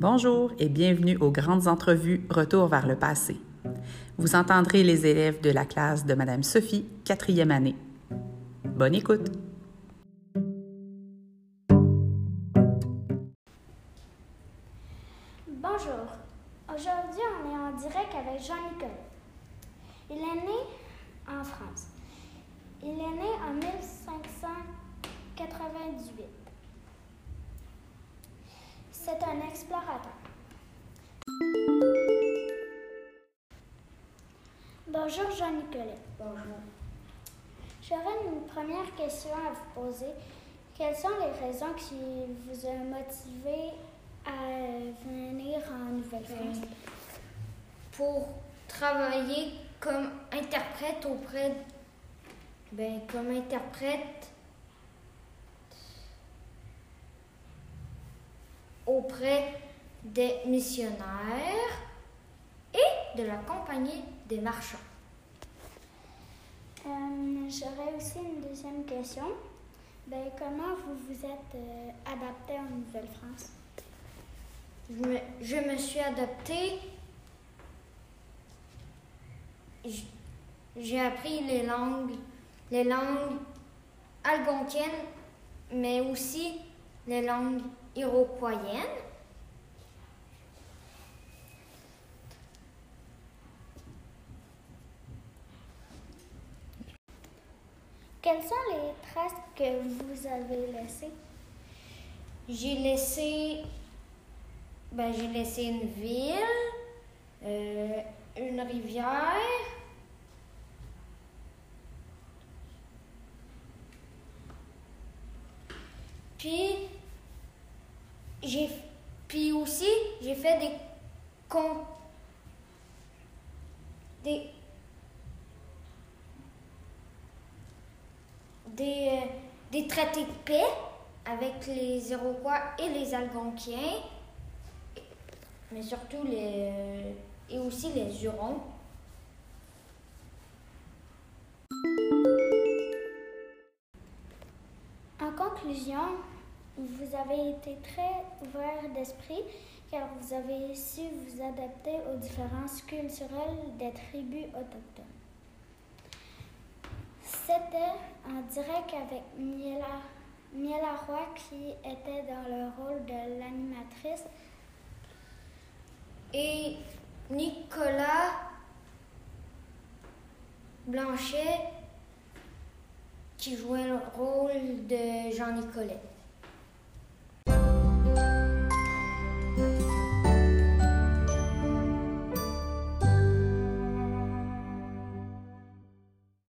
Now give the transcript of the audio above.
Bonjour et bienvenue aux grandes entrevues Retour vers le passé. Vous entendrez les élèves de la classe de Madame Sophie, quatrième année. Bonne écoute! Bonjour. Aujourd'hui, on est en direct avec Jean-Nicolas. Il est né en France. Il est né en 1598. C'est un explorateur. Bonjour Jean-Nicolas. Bonjour. J'aurais une première question à vous poser. Quelles sont les raisons qui vous ont motivé à venir en Nouvelle-France? Pour travailler comme interprète auprès, ben, comme interprète auprès des missionnaires et de la compagnie des marchands. Euh, J'aurais aussi une deuxième question. Ben, comment vous vous êtes euh, adapté en Nouvelle-France? Je me, je me suis adaptée. J'ai appris les langues, les langues algonquiennes, mais aussi les langues iroquoiennes. Quelles sont les traces que vous avez laissées? J'ai laissé, ben, j'ai laissé une ville, euh, une rivière, puis j'ai, puis aussi j'ai fait des con, des des, euh, des traités de paix avec les Iroquois et les Algonquiens, mais surtout les euh, et aussi les Hurons. En conclusion, vous avez été très ouvert d'esprit car vous avez su vous adapter aux différences culturelles des tribus autochtones. C'était en direct avec Miela, Roy qui était dans le rôle de l'animatrice Et Nicolas Blanchet qui jouait le rôle de Jean Nicolet.